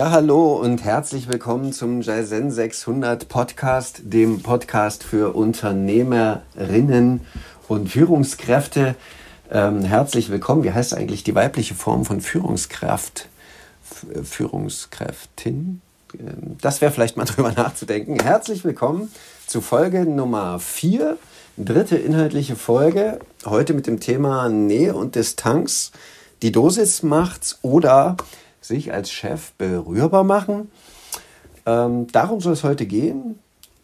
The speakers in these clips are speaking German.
Ja, hallo und herzlich willkommen zum Jaisen 600 Podcast, dem Podcast für Unternehmerinnen und Führungskräfte. Ähm, herzlich willkommen. Wie heißt eigentlich die weibliche Form von Führungskraft? F Führungskräftin? Ähm, das wäre vielleicht mal drüber nachzudenken. Herzlich willkommen zu Folge Nummer 4, dritte inhaltliche Folge. Heute mit dem Thema Nähe und Distanz. Die Dosis macht's oder sich als Chef berührbar machen. Ähm, darum soll es heute gehen.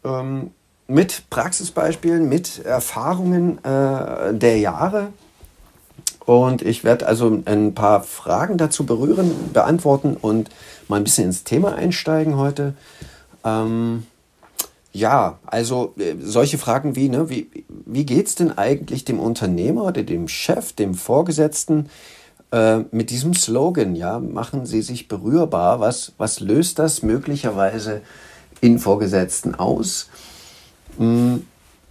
Ähm, mit Praxisbeispielen, mit Erfahrungen äh, der Jahre. Und ich werde also ein paar Fragen dazu berühren, beantworten und mal ein bisschen ins Thema einsteigen heute. Ähm, ja, also äh, solche Fragen wie, ne, wie, wie geht es denn eigentlich dem Unternehmer oder dem Chef, dem Vorgesetzten äh, mit diesem Slogan, ja, machen Sie sich berührbar. Was, was löst das möglicherweise in Vorgesetzten aus? Hm,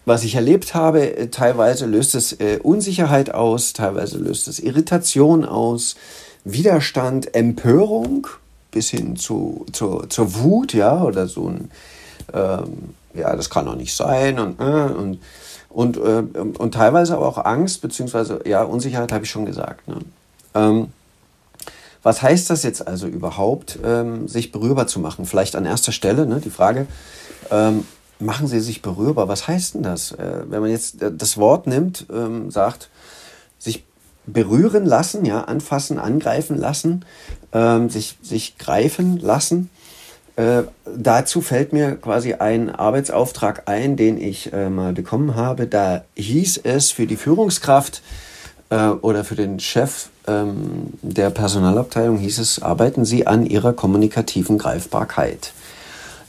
was ich erlebt habe, äh, teilweise löst es äh, Unsicherheit aus, teilweise löst es Irritation aus, Widerstand, Empörung bis hin zu, zu, zur Wut, ja, oder so ein, ähm, ja, das kann doch nicht sein und, äh, und, und, äh, und teilweise aber auch Angst, beziehungsweise, ja, Unsicherheit habe ich schon gesagt. Ne? Ähm, was heißt das jetzt also überhaupt, ähm, sich berührbar zu machen? Vielleicht an erster Stelle ne, die Frage, ähm, machen Sie sich berührbar? Was heißt denn das? Äh, wenn man jetzt äh, das Wort nimmt, ähm, sagt, sich berühren lassen, ja, anfassen, angreifen lassen, ähm, sich, sich greifen lassen. Äh, dazu fällt mir quasi ein Arbeitsauftrag ein, den ich äh, mal bekommen habe. Da hieß es für die Führungskraft äh, oder für den Chef ähm, der Personalabteilung hieß es, arbeiten Sie an Ihrer kommunikativen Greifbarkeit.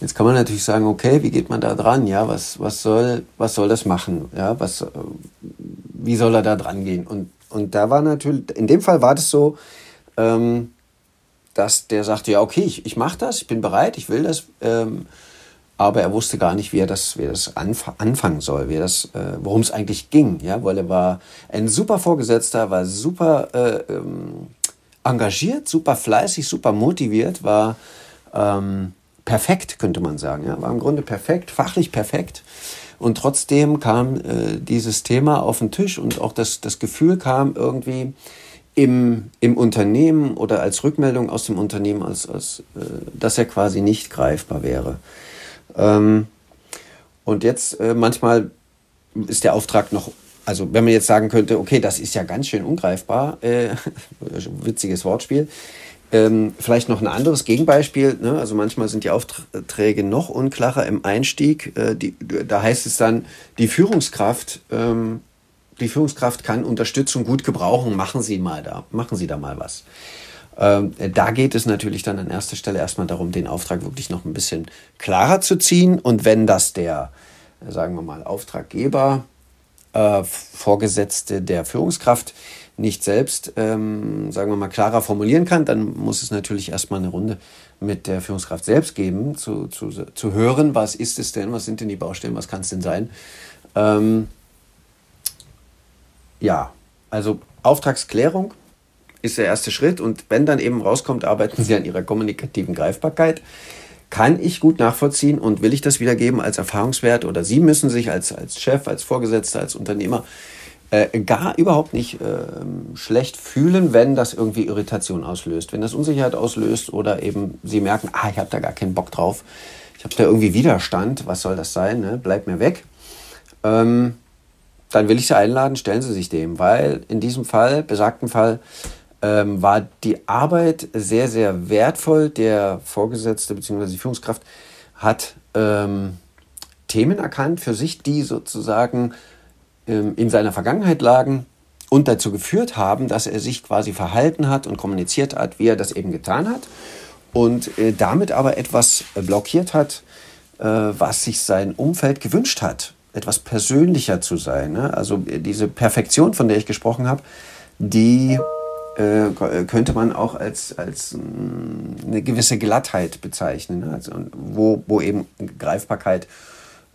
Jetzt kann man natürlich sagen, okay, wie geht man da dran? Ja, was, was, soll, was soll das machen? Ja, was, äh, wie soll er da dran gehen? Und, und da war natürlich, in dem Fall war das so, ähm, dass der sagte, ja, okay, ich, ich mache das, ich bin bereit, ich will das. Ähm, aber er wusste gar nicht, wie er das, wie er das anf anfangen soll, wie das, äh, worum es eigentlich ging, ja, weil er war ein super Vorgesetzter, war super äh, ähm, engagiert, super fleißig, super motiviert, war ähm, perfekt, könnte man sagen, ja, war im Grunde perfekt, fachlich perfekt. Und trotzdem kam äh, dieses Thema auf den Tisch und auch das, das Gefühl kam irgendwie im, im Unternehmen oder als Rückmeldung aus dem Unternehmen, als, als, äh, dass er quasi nicht greifbar wäre. Ähm, und jetzt äh, manchmal ist der Auftrag noch, also wenn man jetzt sagen könnte, okay, das ist ja ganz schön ungreifbar, äh, witziges Wortspiel. Ähm, vielleicht noch ein anderes Gegenbeispiel. Ne? Also manchmal sind die Aufträge noch unklarer im Einstieg. Äh, die, da heißt es dann, die Führungskraft, ähm, die Führungskraft kann Unterstützung gut gebrauchen. Machen Sie mal da, machen Sie da mal was. Ähm, da geht es natürlich dann an erster Stelle erstmal darum, den Auftrag wirklich noch ein bisschen klarer zu ziehen. Und wenn das der, sagen wir mal, Auftraggeber, äh, Vorgesetzte der Führungskraft nicht selbst, ähm, sagen wir mal, klarer formulieren kann, dann muss es natürlich erstmal eine Runde mit der Führungskraft selbst geben, zu, zu, zu hören, was ist es denn, was sind denn die Baustellen, was kann es denn sein. Ähm, ja, also Auftragsklärung ist der erste Schritt. Und wenn dann eben rauskommt, arbeiten Sie an Ihrer kommunikativen Greifbarkeit, kann ich gut nachvollziehen und will ich das wiedergeben als Erfahrungswert oder Sie müssen sich als, als Chef, als Vorgesetzter, als Unternehmer äh, gar überhaupt nicht äh, schlecht fühlen, wenn das irgendwie Irritation auslöst, wenn das Unsicherheit auslöst oder eben Sie merken, ah, ich habe da gar keinen Bock drauf, ich habe da irgendwie Widerstand, was soll das sein, ne? bleib mir weg. Ähm, dann will ich Sie einladen, stellen Sie sich dem, weil in diesem Fall, besagten Fall, ähm, war die Arbeit sehr, sehr wertvoll. Der Vorgesetzte bzw. die Führungskraft hat ähm, Themen erkannt für sich, die sozusagen ähm, in seiner Vergangenheit lagen und dazu geführt haben, dass er sich quasi verhalten hat und kommuniziert hat, wie er das eben getan hat und äh, damit aber etwas blockiert hat, äh, was sich sein Umfeld gewünscht hat, etwas persönlicher zu sein. Ne? Also äh, diese Perfektion, von der ich gesprochen habe, die äh, könnte man auch als, als mm, eine gewisse Glattheit bezeichnen, ne? also, wo, wo eben Greifbarkeit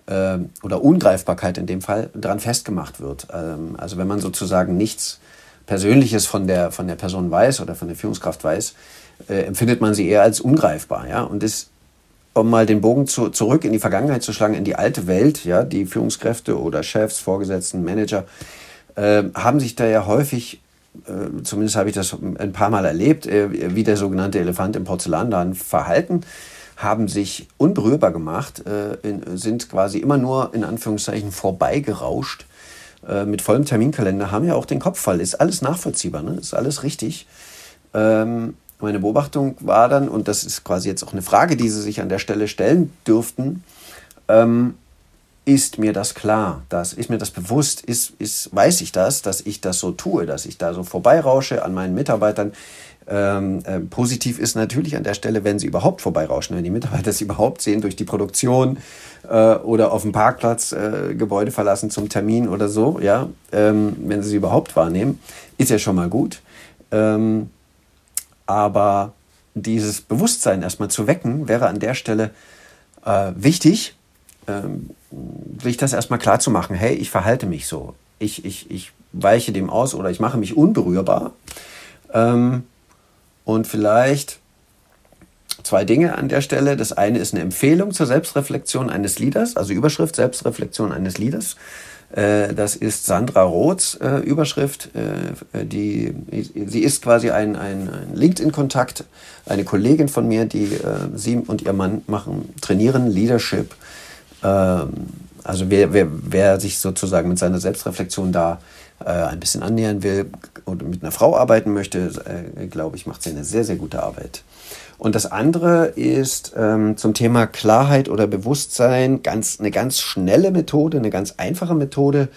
äh, oder Ungreifbarkeit in dem Fall dran festgemacht wird. Ähm, also wenn man sozusagen nichts Persönliches von der, von der Person weiß oder von der Führungskraft weiß, äh, empfindet man sie eher als ungreifbar. Ja? Und das, um mal den Bogen zu, zurück in die Vergangenheit zu schlagen, in die alte Welt, ja, die Führungskräfte oder Chefs, Vorgesetzten, Manager, äh, haben sich da ja häufig, zumindest habe ich das ein paar Mal erlebt, äh, wie der sogenannte Elefant im Porzellanladen verhalten, haben sich unberührbar gemacht, äh, in, sind quasi immer nur in Anführungszeichen vorbeigerauscht äh, mit vollem Terminkalender, haben ja auch den Kopf voll. Ist alles nachvollziehbar, ne? ist alles richtig. Ähm, meine Beobachtung war dann, und das ist quasi jetzt auch eine Frage, die Sie sich an der Stelle stellen dürften, ähm, ist mir das klar, dass, ist mir das bewusst, ist, ist, weiß ich das, dass ich das so tue, dass ich da so vorbeirausche an meinen Mitarbeitern. Ähm, äh, positiv ist natürlich an der Stelle, wenn sie überhaupt vorbeirauschen, wenn die Mitarbeiter sie überhaupt sehen durch die Produktion äh, oder auf dem Parkplatz äh, Gebäude verlassen zum Termin oder so, ja, ähm, wenn sie sie überhaupt wahrnehmen, ist ja schon mal gut. Ähm, aber dieses Bewusstsein erstmal zu wecken, wäre an der Stelle äh, wichtig, sich das erstmal klar zu machen. Hey, ich verhalte mich so. Ich, ich, ich weiche dem aus oder ich mache mich unberührbar. Ähm, und vielleicht zwei Dinge an der Stelle. Das eine ist eine Empfehlung zur Selbstreflexion eines Leaders, also Überschrift Selbstreflexion eines Leaders. Äh, das ist Sandra Roths äh, Überschrift. Äh, die, sie ist quasi ein, ein, ein LinkedIn-Kontakt, eine Kollegin von mir, die sie und ihr Mann machen, trainieren Leadership. Ähm, also wer, wer, wer sich sozusagen mit seiner Selbstreflexion da ein bisschen annähern will oder mit einer Frau arbeiten möchte, glaube ich, macht sie eine sehr, sehr gute Arbeit. Und das andere ist ähm, zum Thema Klarheit oder Bewusstsein ganz, eine ganz schnelle Methode, eine ganz einfache Methode,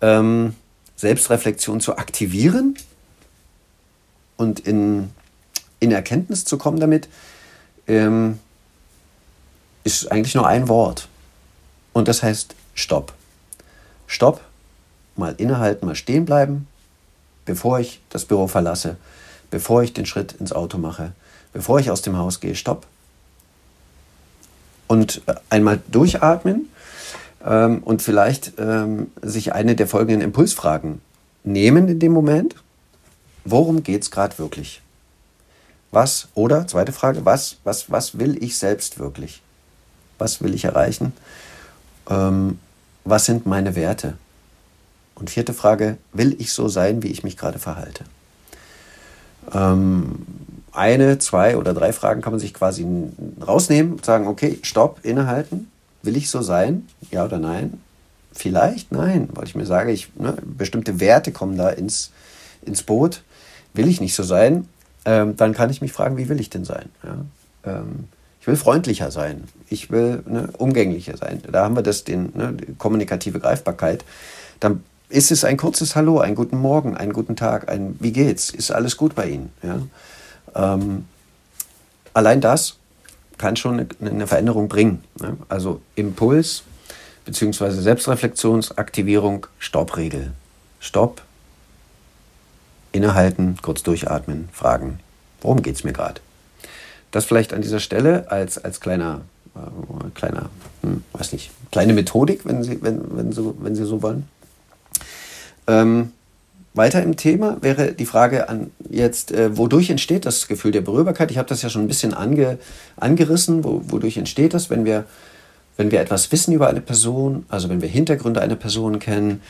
ähm, Selbstreflexion zu aktivieren und in, in Erkenntnis zu kommen damit, ähm, ist eigentlich nur ein Wort. Und das heißt Stopp. Stopp, mal innehalten, mal stehen bleiben, bevor ich das Büro verlasse, bevor ich den Schritt ins Auto mache bevor ich aus dem Haus gehe, stopp. Und äh, einmal durchatmen ähm, und vielleicht ähm, sich eine der folgenden Impulsfragen nehmen in dem Moment. Worum geht es gerade wirklich? Was, oder, zweite Frage, was, was, was will ich selbst wirklich? Was will ich erreichen? Ähm, was sind meine Werte? Und vierte Frage, will ich so sein, wie ich mich gerade verhalte? Ähm, eine, zwei oder drei Fragen kann man sich quasi rausnehmen und sagen, okay, stopp, innehalten. Will ich so sein? Ja oder nein? Vielleicht nein, weil ich mir sage, ich, ne, bestimmte Werte kommen da ins, ins Boot. Will ich nicht so sein? Ähm, dann kann ich mich fragen, wie will ich denn sein? Ja? Ähm, ich will freundlicher sein. Ich will ne, umgänglicher sein. Da haben wir das, den, ne, kommunikative Greifbarkeit. Dann ist es ein kurzes Hallo, einen guten Morgen, einen guten Tag, ein Wie geht's? Ist alles gut bei Ihnen? Ja? Ähm, allein das kann schon eine, Veränderung bringen. Ne? Also Impuls bzw. Selbstreflexionsaktivierung, Stoppregel. Stopp, innehalten, kurz durchatmen, fragen, worum geht es mir gerade? Das vielleicht an dieser Stelle als, als kleiner, äh, kleiner hm, weiß nicht, kleine Methodik, wenn Sie, wenn, wenn, so, wenn Sie so wollen. Ähm, weiter im Thema wäre die Frage an jetzt, äh, wodurch entsteht das Gefühl der Berührbarkeit? Ich habe das ja schon ein bisschen ange, angerissen. Wo, wodurch entsteht das, wenn wir, wenn wir etwas wissen über eine Person, also wenn wir Hintergründe einer Person kennen,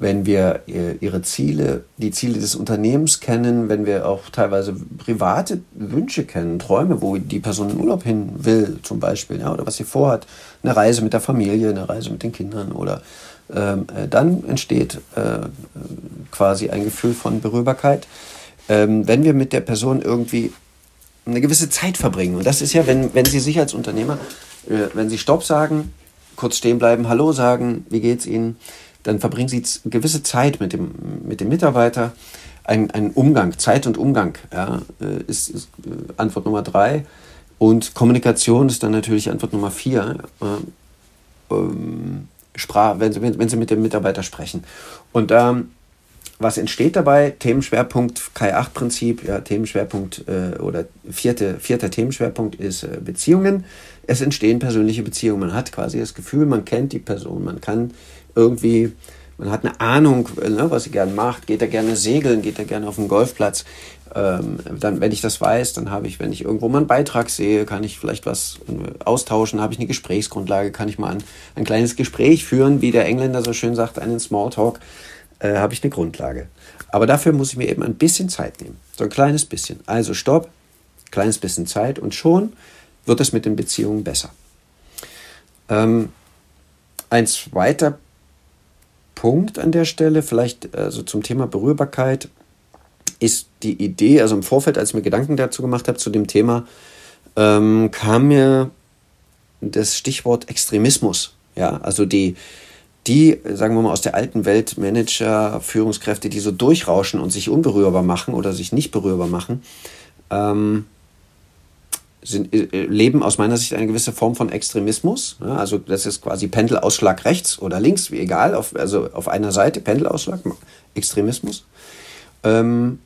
wenn wir äh, ihre Ziele, die Ziele des Unternehmens kennen, wenn wir auch teilweise private Wünsche kennen, Träume, wo die Person in Urlaub hin will, zum Beispiel, ja, oder was sie vorhat, eine Reise mit der Familie, eine Reise mit den Kindern oder ähm, äh, dann entsteht äh, quasi ein Gefühl von Berührbarkeit, ähm, wenn wir mit der Person irgendwie eine gewisse Zeit verbringen. Und das ist ja, wenn, wenn Sie sich als Unternehmer, äh, wenn Sie Stopp sagen, kurz stehen bleiben, Hallo sagen, wie geht's Ihnen, dann verbringen Sie gewisse Zeit mit dem, mit dem Mitarbeiter. Ein, ein Umgang, Zeit und Umgang ja, äh, ist, ist äh, Antwort Nummer drei. Und Kommunikation ist dann natürlich Antwort Nummer vier. Ähm, Sprache, wenn Sie, wenn Sie mit dem Mitarbeiter sprechen. Und ähm, was entsteht dabei? Themenschwerpunkt K8-Prinzip, ja, Themenschwerpunkt äh, oder vierte, vierter Themenschwerpunkt ist äh, Beziehungen. Es entstehen persönliche Beziehungen. Man hat quasi das Gefühl, man kennt die Person, man kann irgendwie man hat eine Ahnung, ne, was sie gerne macht. Geht er gerne segeln, geht er gerne auf den Golfplatz. Ähm, dann, wenn ich das weiß, dann habe ich, wenn ich irgendwo mal einen Beitrag sehe, kann ich vielleicht was äh, austauschen, habe ich eine Gesprächsgrundlage, kann ich mal ein, ein kleines Gespräch führen, wie der Engländer so schön sagt, einen Smalltalk, äh, habe ich eine Grundlage. Aber dafür muss ich mir eben ein bisschen Zeit nehmen. So ein kleines bisschen. Also stopp, kleines bisschen Zeit und schon wird es mit den Beziehungen besser. Ähm, ein zweiter Punkt an der Stelle, vielleicht also zum Thema Berührbarkeit, ist die Idee, also im Vorfeld, als ich mir Gedanken dazu gemacht habe, zu dem Thema, ähm, kam mir das Stichwort Extremismus. Ja, also die, die, sagen wir mal, aus der alten Welt Manager, Führungskräfte, die so durchrauschen und sich unberührbar machen oder sich nicht berührbar machen, ähm, sind, äh, leben aus meiner Sicht eine gewisse Form von Extremismus. Ja, also das ist quasi Pendelausschlag rechts oder links, wie egal, auf, also auf einer Seite Pendelausschlag, Extremismus. Ähm,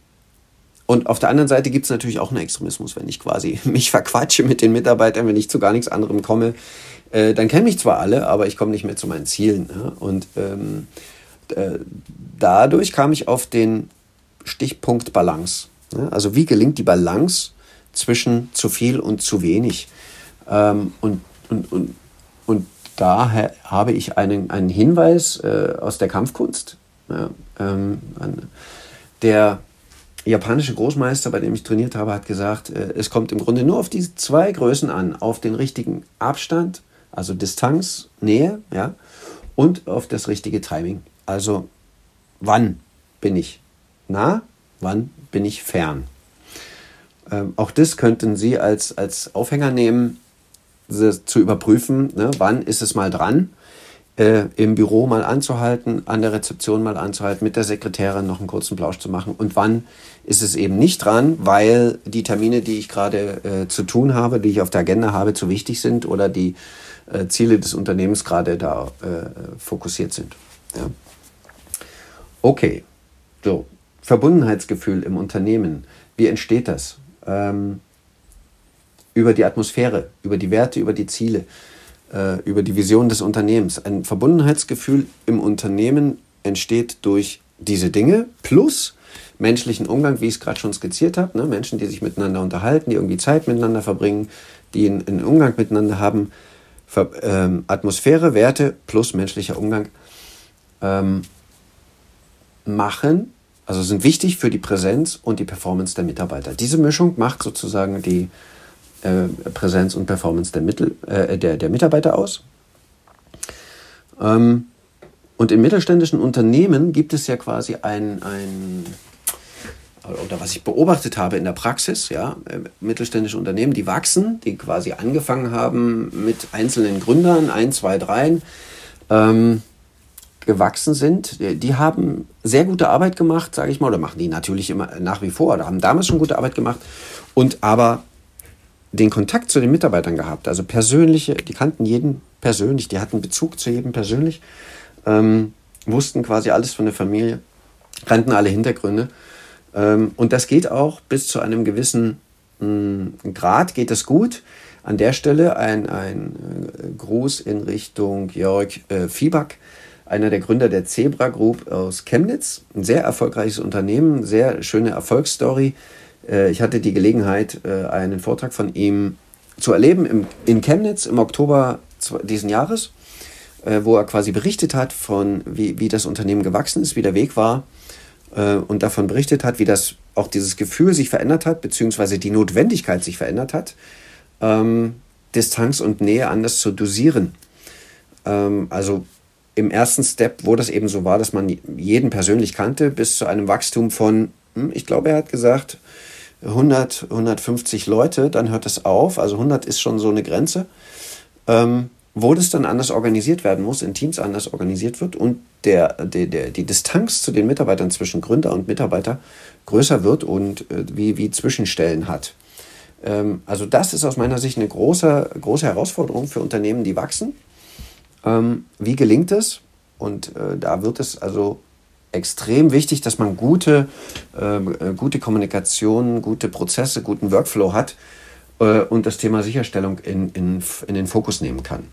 und auf der anderen Seite gibt es natürlich auch einen Extremismus, wenn ich quasi mich verquatsche mit den Mitarbeitern, wenn ich zu gar nichts anderem komme. Äh, dann kennen mich zwar alle, aber ich komme nicht mehr zu meinen Zielen. Ja? Und ähm, äh, dadurch kam ich auf den Stichpunkt Balance. Also wie gelingt die Balance zwischen zu viel und zu wenig. Ähm, und, und, und, und da habe ich einen, einen Hinweis äh, aus der Kampfkunst. Ja, ähm, der japanische Großmeister, bei dem ich trainiert habe, hat gesagt, äh, es kommt im Grunde nur auf diese zwei Größen an, auf den richtigen Abstand, also Distanz, Nähe, ja, und auf das richtige Timing. Also wann bin ich nah, wann bin ich fern. Ähm, auch das könnten Sie als, als Aufhänger nehmen, zu überprüfen, ne, wann ist es mal dran, äh, im Büro mal anzuhalten, an der Rezeption mal anzuhalten, mit der Sekretärin noch einen kurzen Plausch zu machen und wann ist es eben nicht dran, weil die Termine, die ich gerade äh, zu tun habe, die ich auf der Agenda habe, zu wichtig sind oder die äh, Ziele des Unternehmens gerade da äh, fokussiert sind. Ja. Okay, so, Verbundenheitsgefühl im Unternehmen, wie entsteht das? Ähm, über die Atmosphäre, über die Werte, über die Ziele, äh, über die Vision des Unternehmens. Ein Verbundenheitsgefühl im Unternehmen entsteht durch diese Dinge plus menschlichen Umgang, wie ich es gerade schon skizziert habe. Ne? Menschen, die sich miteinander unterhalten, die irgendwie Zeit miteinander verbringen, die einen, Umgang miteinander haben. Ver ähm, Atmosphäre, Werte plus menschlicher Umgang ähm, machen also sind wichtig für die Präsenz und die Performance der Mitarbeiter. Diese Mischung macht sozusagen die äh, Präsenz und Performance der, Mittel, äh, der, der Mitarbeiter aus. Ähm, und in mittelständischen Unternehmen gibt es ja quasi ein, ein oder was ich beobachtet habe in der Praxis, ja, äh, mittelständische Unternehmen, die wachsen, die quasi angefangen haben mit einzelnen Gründern, ein, zwei, dreien, ähm, gewachsen sind, die haben sehr gute Arbeit gemacht, sage ich mal, oder machen die natürlich immer nach wie vor, oder haben damals schon gute Arbeit gemacht und aber den Kontakt zu den Mitarbeitern gehabt, also persönliche, die kannten jeden persönlich, die hatten Bezug zu jedem persönlich, ähm, wussten quasi alles von der Familie, kannten alle Hintergründe ähm, und das geht auch bis zu einem gewissen mh, hm, Grad, geht das gut. An der Stelle ein, ein äh, Gruß in Richtung Jörg äh, Fieback, einer der Gründer der Zebra Group aus Chemnitz. Ein sehr erfolgreiches Unternehmen, sehr schöne Erfolgsstory. Äh, ich hatte die Gelegenheit, äh, einen Vortrag von ihm zu erleben in Chemnitz im Oktober diesen Jahres, äh, wo er quasi berichtet hat von, wie, wie das Unternehmen gewachsen ist, wie der Weg war und davon berichtet hat, wie das auch dieses Gefühl sich verändert hat, beziehungsweise die Notwendigkeit sich verändert hat, ähm, Distanz und Nähe anders zu dosieren. Ähm, also im ersten Step, wo das eben so war, dass man jeden persönlich kannte, bis zu einem Wachstum von, hm, ich glaube, er hat gesagt, 100, 150 Leute, dann hört es auf. Also 100 ist schon so eine Grenze. Ähm, wo das dann anders organisiert werden muss, in Teams anders organisiert wird und der, der, der, die Distanz zu den Mitarbeitern zwischen Gründer und Mitarbeiter größer wird und äh, wie, wie Zwischenstellen hat. Ähm, also das ist aus meiner Sicht eine große, große Herausforderung für Unternehmen, die wachsen ähm, wie gelingt es? Und äh, da wird es also extrem wichtig, dass man gute, ähm, äh, gute Kommunikation, gute Prozesse, guten Workflow hat äh, und das Thema Sicherstellung in, in, in den Fokus nehmen kann.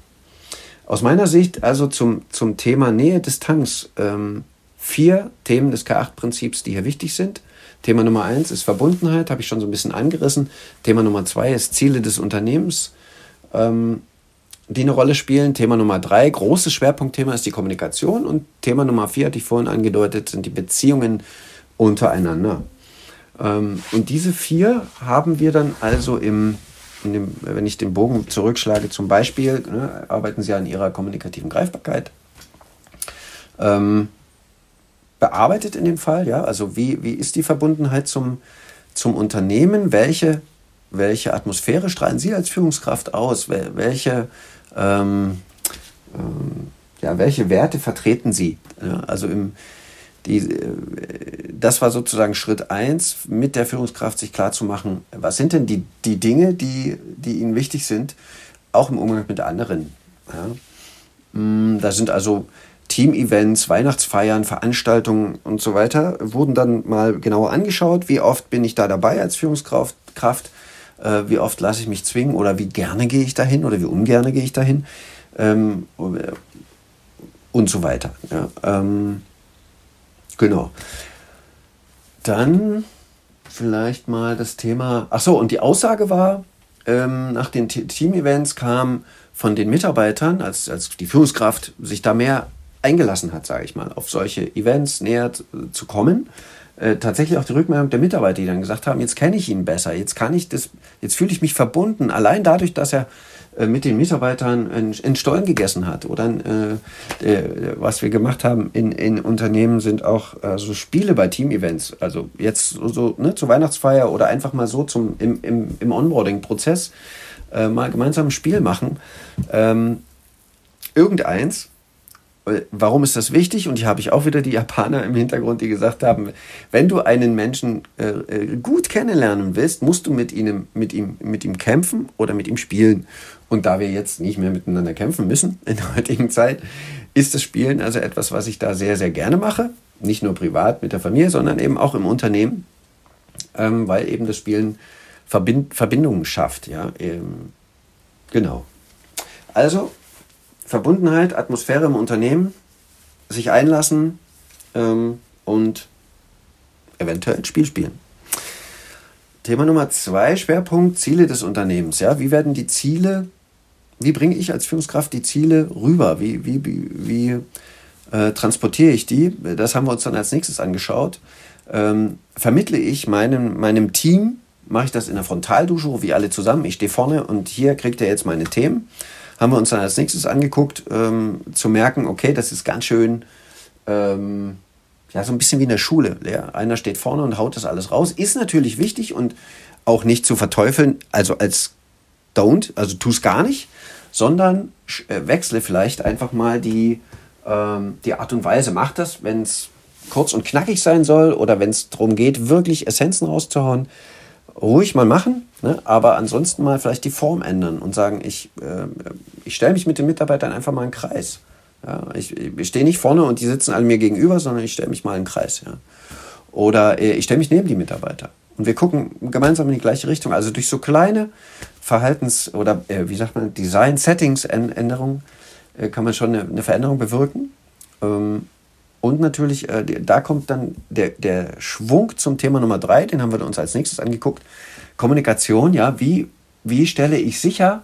Aus meiner Sicht also zum, zum Thema Nähe-Distanz ähm, vier Themen des K8-Prinzips, die hier wichtig sind. Thema Nummer eins ist Verbundenheit, habe ich schon so ein bisschen angerissen. Thema Nummer zwei ist Ziele des Unternehmens, ähm, die eine Rolle spielen. Thema Nummer drei, großes Schwerpunktthema ist die Kommunikation. Und Thema Nummer vier, hatte ich vorhin angedeutet, sind die Beziehungen untereinander. Ähm, und diese vier haben wir dann also im, dem, wenn ich den Bogen zurückschlage, zum Beispiel, ne, arbeiten Sie an Ihrer kommunikativen Greifbarkeit. Ähm, bearbeitet in dem Fall, ja, also wie, wie ist die Verbundenheit zum, zum Unternehmen? Welche, welche Atmosphäre strahlen Sie als Führungskraft aus? Welche, ähm, ähm, ja, welche Werte vertreten Sie? Ja, also im, die, äh, das war sozusagen Schritt eins, mit der Führungskraft sich klarzumachen, was sind denn die, die Dinge, die, die ihnen wichtig sind, auch im Umgang mit anderen. Ja. Mm, da sind also Team-Events, Weihnachtsfeiern, Veranstaltungen und so weiter, wurden dann mal genauer angeschaut. Wie oft bin ich da dabei als Führungskraft? Äh, wie oft lasse ich mich zwingen oder wie gerne gehe ich dahin oder wie ungerne gehe ich dahin? Ähm, und so weiter. Ja. Ähm, Genau. Dann vielleicht mal das Thema. Ach so, und die Aussage war, ähm, nach den Team-Events kam von den Mitarbeitern, als, als die Führungskraft sich da mehr eingelassen hat, sage ich mal, auf solche Events näher zu kommen, äh, tatsächlich auch die Rückmeldung der Mitarbeiter, die dann gesagt haben, jetzt kenne ich ihn besser, jetzt kann ich das, jetzt fühle ich mich verbunden, allein dadurch, dass er äh, mit den Mitarbeitern in Stollen gegessen hat. Oder äh, äh, was wir gemacht haben in, in Unternehmen sind auch so Spiele bei Team-Events. Also jetzt so, so ne, zur Weihnachtsfeier oder einfach mal so zum, im, im, im Onboarding-Prozess mal gemeinsam ein Spiel machen. Ähm, irgendeins, Warum ist das wichtig? Und hier habe ich auch wieder die Japaner im Hintergrund, die gesagt haben, wenn du einen Menschen äh, gut kennenlernen willst, musst du mit, ihm, mit, ihm, mit ihm kämpfen oder mit ihm spielen. Und da wir jetzt nicht mehr miteinander kämpfen müssen in der heutigen Zeit, ist das Spielen also etwas, was ich da sehr, sehr gerne mache. Nicht nur privat mit der Familie, sondern eben auch im Unternehmen, ähm, weil eben das Spielen Verbind Verbindungen schafft. Ja? Ähm, genau. Also Verbundenheit, Atmosphäre im Unternehmen, sich einlassen ähm, und eventuell ein Spiel spielen. Thema Nummer zwei, Schwerpunkt Ziele des Unternehmens. Ja, wie werden die Ziele wie bringe ich als Führungskraft die Ziele rüber? Wie, wie, wie, wie äh, transportiere ich die? Das haben wir uns dann als nächstes angeschaut. Ähm, vermittle ich meinem, meinem Team, mache ich das in der Frontaldusche, wie alle zusammen, ich stehe vorne und hier kriegt er jetzt meine Themen. Haben wir uns dann als nächstes angeguckt, ähm, zu merken, okay, das ist ganz schön, ähm, ja, so ein bisschen wie in der Schule. Ja, einer steht vorne und haut das alles raus. Ist natürlich wichtig und auch nicht zu verteufeln, also als don't, also tu es gar nicht sondern äh, wechsle vielleicht einfach mal die, ähm, die Art und Weise. Mach das, wenn es kurz und knackig sein soll oder wenn es darum geht, wirklich Essenzen rauszuhauen. Ruhig mal machen, ne? aber ansonsten mal vielleicht die Form ändern und sagen, ich, äh, ich stelle mich mit den Mitarbeitern einfach mal in Kreis. Ja? Ich, ich stehe nicht vorne und die sitzen alle mir gegenüber, sondern ich stelle mich mal in Kreis. Ja? Oder äh, ich stelle mich neben die Mitarbeiter. Und wir gucken gemeinsam in die gleiche Richtung. Also durch so kleine Verhaltens- oder äh, wie sagt man, Design-Settings-Änderungen äh, kann man schon eine, eine Veränderung bewirken. Ähm, und natürlich, äh, da kommt dann der, der Schwung zum Thema Nummer drei, den haben wir uns als nächstes angeguckt. Kommunikation, ja, wie, wie stelle ich sicher,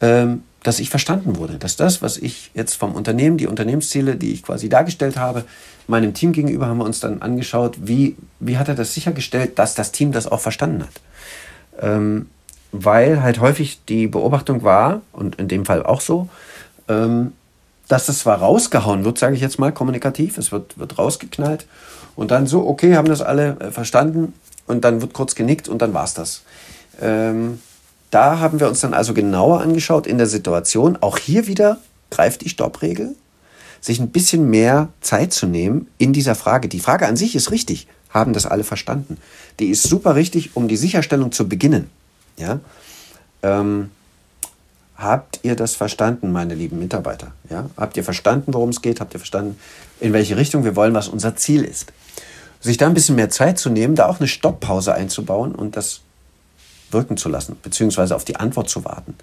ähm, dass ich verstanden wurde, dass das, was ich jetzt vom Unternehmen, die Unternehmensziele, die ich quasi dargestellt habe, meinem Team gegenüber haben wir uns dann angeschaut, wie, wie hat er das sichergestellt, dass das Team das auch verstanden hat. Ähm, weil halt häufig die Beobachtung war, und in dem Fall auch so, ähm, dass das zwar rausgehauen wird, sage ich jetzt mal kommunikativ, es wird, wird rausgeknallt und dann so, okay, haben das alle äh, verstanden und dann wird kurz genickt und dann war es das. Ähm, da haben wir uns dann also genauer angeschaut in der Situation. Auch hier wieder greift die Stoppregel, sich ein bisschen mehr Zeit zu nehmen in dieser Frage. Die Frage an sich ist richtig. Haben das alle verstanden? Die ist super richtig, um die Sicherstellung zu beginnen. Ja? Ähm, habt ihr das verstanden, meine lieben Mitarbeiter? Ja? Habt ihr verstanden, worum es geht? Habt ihr verstanden, in welche Richtung wir wollen, was unser Ziel ist? Sich da ein bisschen mehr Zeit zu nehmen, da auch eine Stopppause einzubauen und das wirken zu lassen, beziehungsweise auf die Antwort zu warten.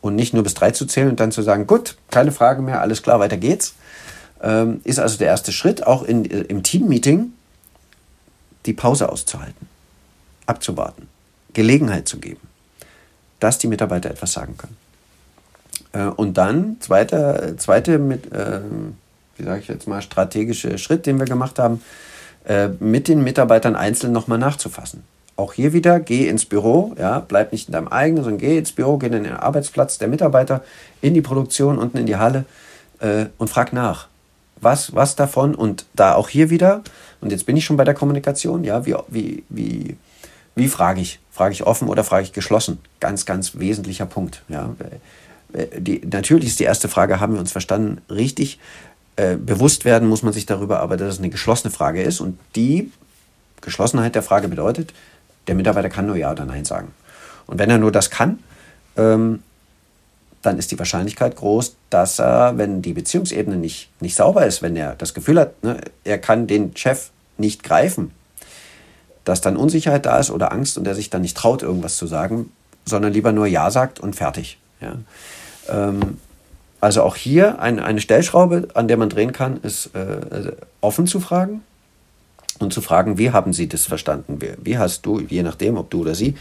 und nicht nur bis drei zu zählen und dann zu sagen, gut, keine Frage mehr, alles klar, weiter geht's. Ähm, ist also der erste Schritt, auch in, äh, im Teammeeting die Pause auszuhalten, abzuwarten, Gelegenheit zu geben, dass die Mitarbeiter etwas sagen können. Äh, und dann, zweiter, zweite mit, äh, wie sage ich jetzt mal, strategische Schritt, den wir gemacht haben, äh, mit den Mitarbeitern einzeln nochmal nachzufassen. Auch hier wieder, geh ins Büro, ja, bleib nicht in deinem eigenen, sondern geh ins Büro, geh in den Arbeitsplatz der Mitarbeiter, in die Produktion, unten in die Halle äh, und frag nach. Was, was davon? Und da auch hier wieder, und jetzt bin ich schon bei der Kommunikation, ja, wie, wie, wie, wie frage ich? Frage ich offen oder frage ich geschlossen? Ganz, ganz wesentlicher Punkt. Ja. Die, natürlich ist die erste Frage, haben wir uns verstanden, richtig? Äh, bewusst werden muss man sich darüber, aber dass es eine geschlossene Frage ist. Und die Geschlossenheit der Frage bedeutet, der Mitarbeiter kann nur Ja oder Nein sagen. Und wenn er nur das kann, ähm, dann ist die Wahrscheinlichkeit groß, dass er, wenn die Beziehungsebene nicht, nicht sauber ist, wenn er das Gefühl hat, ne, er kann den Chef nicht greifen, dass dann Unsicherheit da ist oder Angst und er sich dann nicht traut, irgendwas zu sagen, sondern lieber nur Ja sagt und fertig. Ja. Ähm, also auch hier ein, eine Stellschraube, an der man drehen kann, ist äh, offen zu fragen und zu fragen, wie haben Sie das verstanden? Wie, wie hast du, je nachdem, ob du oder sie,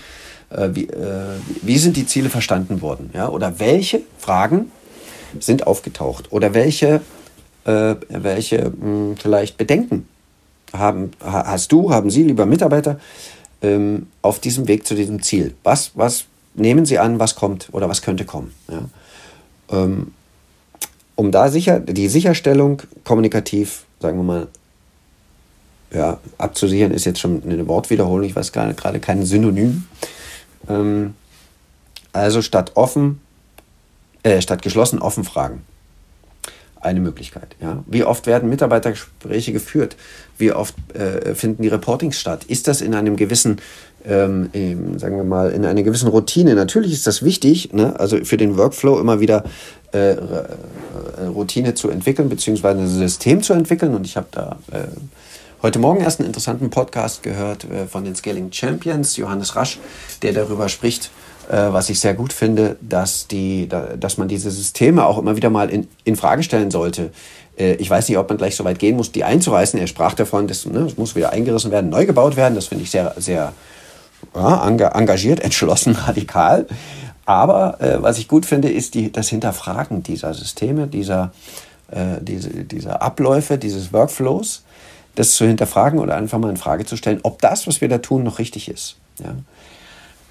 äh, wie, äh, wie sind die Ziele verstanden worden? Ja? Oder welche Fragen sind aufgetaucht? Oder welche, äh, welche mh, hm, vielleicht Bedenken haben, hast du, haben Sie, lieber Mitarbeiter, ähm, auf diesem Weg zu diesem Ziel? Was, was nehmen Sie an, was kommt oder was könnte kommen? Ja? Ähm, um da sicher, die Sicherstellung kommunikativ, sagen wir mal, ja, abzusichern, ist jetzt schon eine Wortwiederholung, ich weiß gerade kein Synonym. Ähm, also statt offen, äh, statt geschlossen offen fragen. Eine Möglichkeit. Ja. Wie oft werden Mitarbeitergespräche geführt? Wie oft äh, finden die Reportings statt? Ist das in einem gewissen, ähm, sagen wir mal, in einer gewissen Routine? Natürlich ist das wichtig, ne? also für den Workflow immer wieder äh, äh Routine zu entwickeln, beziehungsweise ein System zu entwickeln. Und ich habe da äh, heute Morgen erst einen interessanten Podcast gehört äh, von den Scaling Champions, Johannes Rasch, der darüber spricht, was ich sehr gut finde, dass, die, da, dass man diese Systeme auch immer wieder mal in, in Frage stellen sollte. Äh, ich weiß nicht, ob man gleich so weit gehen muss, die einzureißen. Er sprach davon, dass ne, es muss wieder eingerissen werden, neu gebaut werden. Das finde ich sehr, sehr ja, engagiert, entschlossen, radikal. Aber äh, was ich gut finde, ist die, das Hinterfragen dieser Systeme, dieser, äh, diese, dieser Abläufe, dieses Workflows das zu hinterfragen oder einfach mal in Frage zu stellen, ob das, was wir da tun, noch richtig ist. Ja.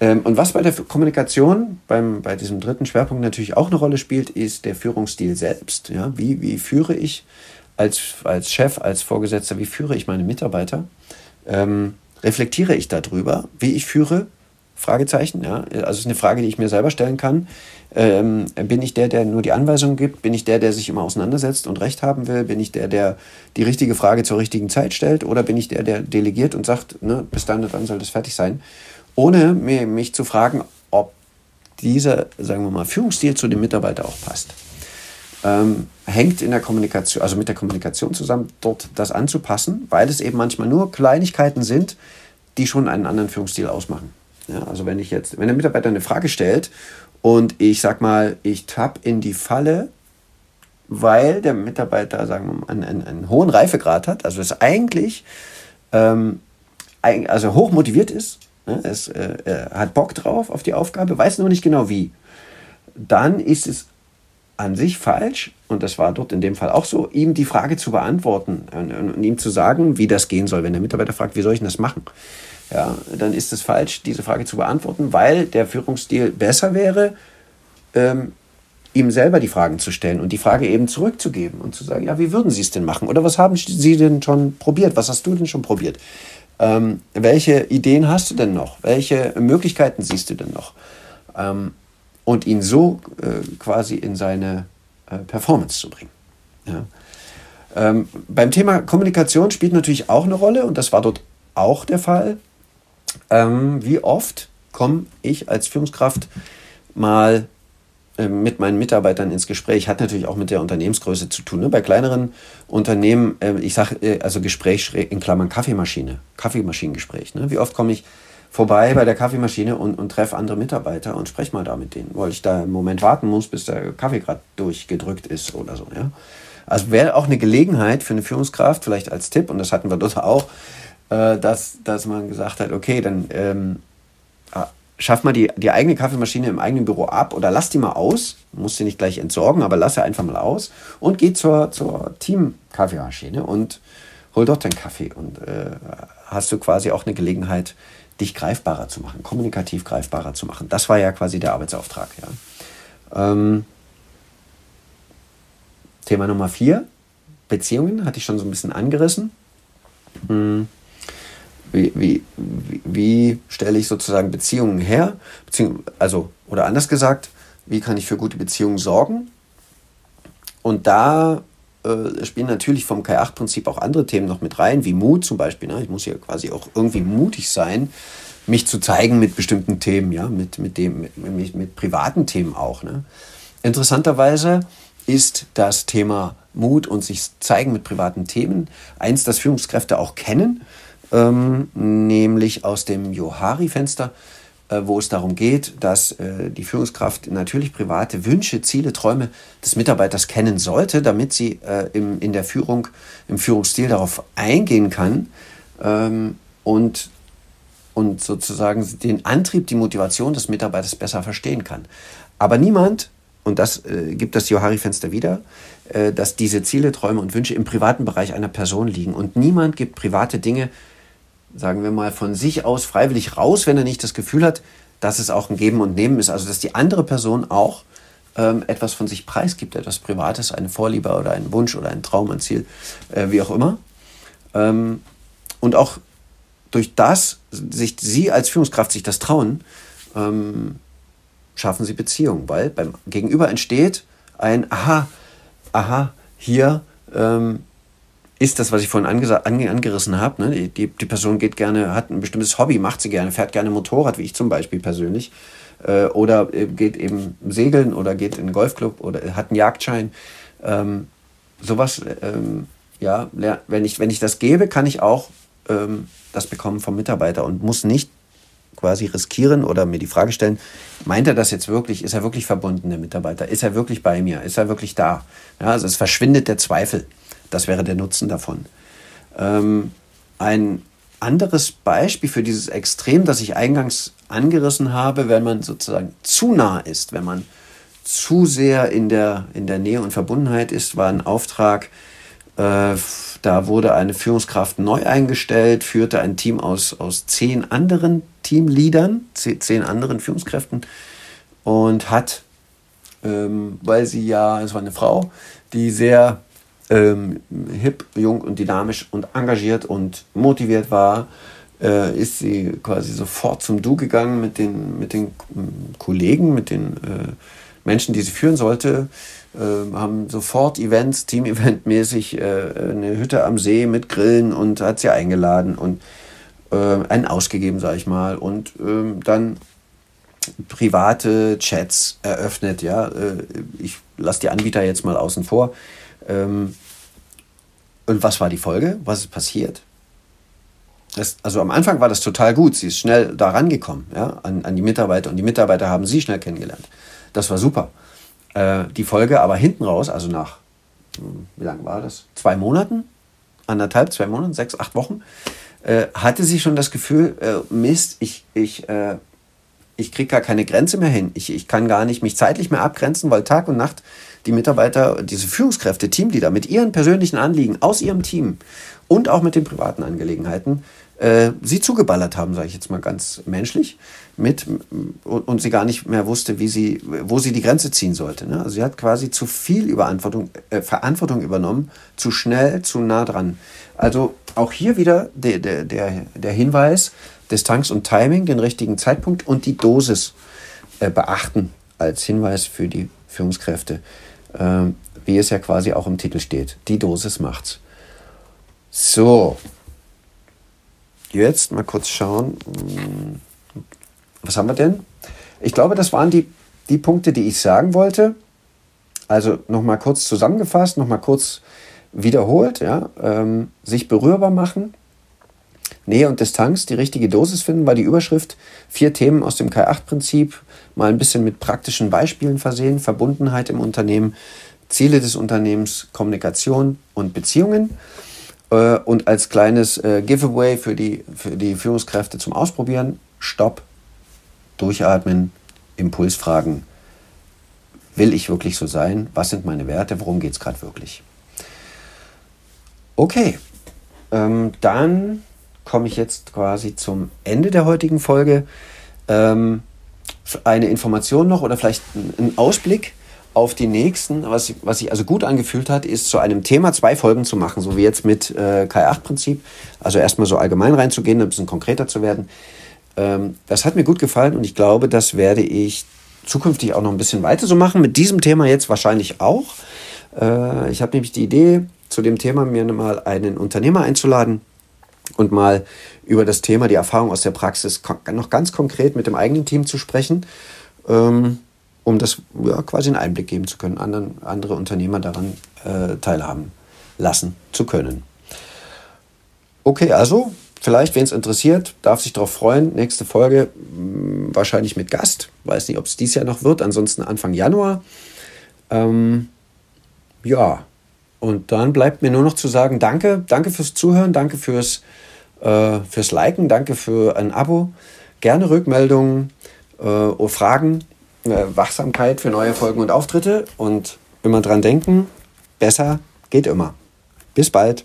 Ähm, und was bei der Kommunikation, beim, bei diesem dritten Schwerpunkt natürlich auch eine Rolle spielt, ist der Führungsstil selbst. Ja. Wie, wie führe ich als, als Chef, als Vorgesetzter, wie führe ich meine Mitarbeiter? Ähm, reflektiere ich darüber, wie ich führe? Fragezeichen, ja. Also es ist eine Frage, die ich mir selber stellen kann. Ähm, bin ich der, der nur die Anweisungen gibt? Bin ich der, der sich immer auseinandersetzt und Recht haben will? Bin ich der, der die richtige Frage zur richtigen Zeit stellt? Oder bin ich der, der delegiert und sagt, ne, bis dann und dann soll das fertig sein? Ohne mich zu fragen, ob dieser, sagen wir mal, Führungsstil zu dem Mitarbeiter auch passt. Ähm, hängt in der Kommunikation, also mit der Kommunikation zusammen, dort das anzupassen, weil es eben manchmal nur Kleinigkeiten sind, die schon einen anderen Führungsstil ausmachen. Ja, also wenn ich jetzt, wenn der Mitarbeiter eine Frage stellt und ich sag mal, ich tapp in die Falle, weil der Mitarbeiter, sagen wir mal, einen, einen, einen hohen Reifegrad hat, also es eigentlich ähm, also hoch motiviert ist, ne, es äh, hat Bock drauf auf die Aufgabe, weiß nur nicht genau wie, dann ist es an sich falsch, und das war dort in dem Fall auch so, ihm die Frage zu beantworten und, und ihm zu sagen, wie das gehen soll. Wenn der Mitarbeiter fragt, wie soll ich denn das machen? ja, dann ist es falsch, diese Frage zu beantworten, weil der Führungsstil besser wäre, ähm, ihm selber die Fragen zu stellen und die Frage eben zurückzugeben und zu sagen, ja, wie würden Sie es denn machen? Oder was haben Sie denn schon probiert? Was hast du denn schon probiert? Ähm, welche Ideen hast du denn noch? Welche Möglichkeiten siehst du denn noch? Ähm, und ihn so äh, quasi in seine äh, Performance zu bringen. Ja. Ähm, beim Thema Kommunikation spielt natürlich auch eine Rolle und das war dort auch der Fall. Ähm, wie oft komme ich als Führungskraft mal mit meinen Mitarbeitern ins Gespräch. Hat natürlich auch mit der Unternehmensgröße zu tun. Ne? Bei kleineren Unternehmen, äh, ich sage äh, also Gespräch in Klammern Kaffeemaschine, Kaffeemaschinengespräch. Ne? Wie oft komme ich vorbei bei der Kaffeemaschine und, und treffe andere Mitarbeiter und spreche mal da mit denen, weil ich da im Moment warten muss, bis der Kaffee gerade durchgedrückt ist oder so. Ja? Also wäre auch eine Gelegenheit für eine Führungskraft, vielleicht als Tipp, und das hatten wir dort auch, äh, dass, dass man gesagt hat, okay, dann ähm, ah, schaff mal die, die eigene Kaffeemaschine im eigenen Büro ab oder lass die mal aus, muss sie nicht gleich entsorgen, aber lass sie einfach mal aus und geh zur, zur Team-Kaffeemaschine und hol dort den Kaffee und äh, hast du quasi auch eine Gelegenheit, dich greifbarer zu machen, kommunikativ greifbarer zu machen. Das war ja quasi der Arbeitsauftrag. Ja. Ähm, Thema Nummer vier, Beziehungen, hatte ich schon so ein bisschen angerissen. Hm. Wie, wie, wie, stelle ich sozusagen Beziehungen her? Beziehung, also, oder anders gesagt, wie kann ich für gute Beziehungen sorgen? Und da äh, spielen natürlich vom K8-Prinzip auch andere Themen noch mit rein, wie Mut zum Beispiel. Ne? Ich muss ja quasi auch irgendwie mutig sein, mich zu zeigen mit bestimmten Themen, ja, mit, mit, dem, mit, mit, mit privaten Themen auch. Ne? Interessanterweise ist das Thema Mut und sich zeigen mit privaten Themen eins, das Führungskräfte auch kennen, ähm, nämlich aus dem Johari-Fenster äh, wo es darum geht, dass äh, die Führungskraft natürlich private Wünsche, Ziele, Träume des Mitarbeiters kennen sollte, damit sie äh, im, in der Führung, im Führungsstil darauf eingehen kann ähm, und, und sozusagen den Antrieb, die Motivation des Mitarbeiters besser verstehen kann. Aber niemand, und das äh, gibt das Johari-Fenster wieder, äh, dass diese Ziele, Träume und Wünsche im privaten Bereich einer Person liegen. Und niemand gibt private Dinge sagen wir mal, von sich aus freiwillig raus, wenn er nicht das Gefühl hat, dass es auch ein Geben und Nehmen ist. Also dass die andere Person auch ähm, etwas von sich preisgibt, etwas Privates, eine Vorliebe oder einen Wunsch oder ein Traum, ein Ziel, äh, wie auch immer. Ähm, und auch durch das, sich sie als Führungskraft sich das trauen, ähm, schaffen sie Beziehungen, weil beim Gegenüber entsteht ein Aha, aha, hier ähm, ist das, was ich vorhin angerissen habe. Ne? Die, die, Person geht gerne, hat ein bestimmtes Hobby, macht sie gerne, fährt gerne Motorrad, wie ich zum Beispiel persönlich. Äh, oder äh, geht eben segeln oder geht in einen Golfclub oder hat einen Jagdschein. Ähm, sowas, ähm, ja, wenn ich, wenn ich das gebe, kann ich auch ähm, das bekommen vom Mitarbeiter und muss nicht quasi riskieren oder mir die Frage stellen, meint er das jetzt wirklich? Ist er wirklich verbunden, der Mitarbeiter? Ist er wirklich bei mir? Ist er wirklich da? Ja, also es verschwindet der Zweifel. Das wäre der Nutzen davon. Ähm, ein anderes Beispiel für dieses Extrem, das ich eingangs angerissen habe, wenn man sozusagen zu nah ist, wenn man zu sehr in der, in der Nähe und Verbundenheit ist, war ein Auftrag, äh, da wurde eine Führungskraft neu eingestellt, führte ein Team aus, aus zehn anderen Teamleadern, zehn anderen Führungskräften und hat, ähm, weil sie ja, es war eine Frau, die sehr ähm, hip, jung und dynamisch und engagiert und motiviert war, äh, ist sie quasi sofort zum Du gegangen mit den, mit den Kollegen, mit den äh, Menschen, die sie führen sollte. Äh, haben sofort Events, Team-Event-mäßig äh, eine Hütte am See mit Grillen und hat sie eingeladen und äh, einen ausgegeben, sag ich mal. Und ähm, dann private Chats eröffnet. Ja, äh, ich lasse die Anbieter jetzt mal außen vor. Ähm, und was war die Folge? Was ist passiert? Das, also am Anfang war das total gut. Sie ist schnell da rangekommen, ja, an, an die Mitarbeiter und die Mitarbeiter haben sie schnell kennengelernt. Das war super. Äh, die Folge aber hinten raus, also nach, wie lange war das? Zwei Monaten? Anderthalb, zwei Monate, sechs, acht Wochen, äh, hatte sie schon das Gefühl, äh, Mist, ich, ich, äh, ich kriege gar keine Grenze mehr hin. Ich, ich kann gar nicht mich zeitlich mehr abgrenzen, weil Tag und Nacht die Mitarbeiter, diese Führungskräfte, Teamleader mit ihren persönlichen Anliegen aus ihrem Team und auch mit den privaten Angelegenheiten äh, sie zugeballert haben, sage ich jetzt mal ganz menschlich, mit und, sie gar nicht mehr wusste, wie sie, wo sie die Grenze ziehen sollte. Ne? Also sie hat quasi zu viel Überantwortung, äh, Verantwortung übernommen, zu schnell, zu nah dran. Also auch hier wieder der, der, der, der Hinweis, Distanz und Timing, den richtigen Zeitpunkt und die Dosis äh, beachten als Hinweis für die Führungskräfte äh, wie es ja quasi auch im Titel steht. Die Dosis macht's. So, jetzt mal kurz schauen. Was haben wir denn? Ich glaube, das waren die, die Punkte, die ich sagen wollte. Also nochmal kurz zusammengefasst, nochmal kurz wiederholt. Ja? Ähm, sich berührbar machen, Nähe und Distanz, die richtige Dosis finden, war die Überschrift. Vier Themen aus dem K8-Prinzip, mal ein bisschen mit praktischen Beispielen versehen, Verbundenheit im Unternehmen, Ziele des Unternehmens, Kommunikation und Beziehungen. Äh, und als kleines äh, Giveaway für die, für die Führungskräfte zum Ausprobieren, Stopp, durchatmen, Impulsfragen. Will ich wirklich so sein? Was sind meine Werte? Worum geht es gerade wirklich? Okay, ähm, dann komme ich jetzt quasi zum Ende der heutigen Folge. Ähm, eine Information noch oder vielleicht ein Ausblick auf die nächsten, was, was sich also gut angefühlt hat, ist zu einem Thema zwei Folgen zu machen, so wie jetzt mit äh, K8-Prinzip. Also erstmal so allgemein reinzugehen, ein bisschen konkreter zu werden. Ähm, das hat mir gut gefallen und ich glaube, das werde ich zukünftig auch noch ein bisschen weiter so machen. Mit diesem Thema jetzt wahrscheinlich auch. Äh, ich habe nämlich die Idee, zu dem Thema mir mal einen Unternehmer einzuladen und mal über das Thema, die Erfahrung aus der Praxis noch ganz konkret mit dem eigenen Team zu sprechen. Ähm, um das ja, quasi einen Einblick geben zu können, anderen, andere Unternehmer daran äh, teilhaben lassen zu können. Okay, also vielleicht, wen es interessiert, darf sich darauf freuen. Nächste Folge mh, hm, wahrscheinlich mit Gast. Weiß nicht, ob es dies Jahr noch wird, ansonsten Anfang Januar. Ähm, ja, und dann bleibt mir nur noch zu sagen, danke, danke fürs Zuhören, danke fürs, äh, fürs Liken, danke für ein Abo. Gerne Rückmeldungen, äh, Fragen Wachsamkeit für neue Folgen und Auftritte und immer dran denken, besser geht immer. Bis bald.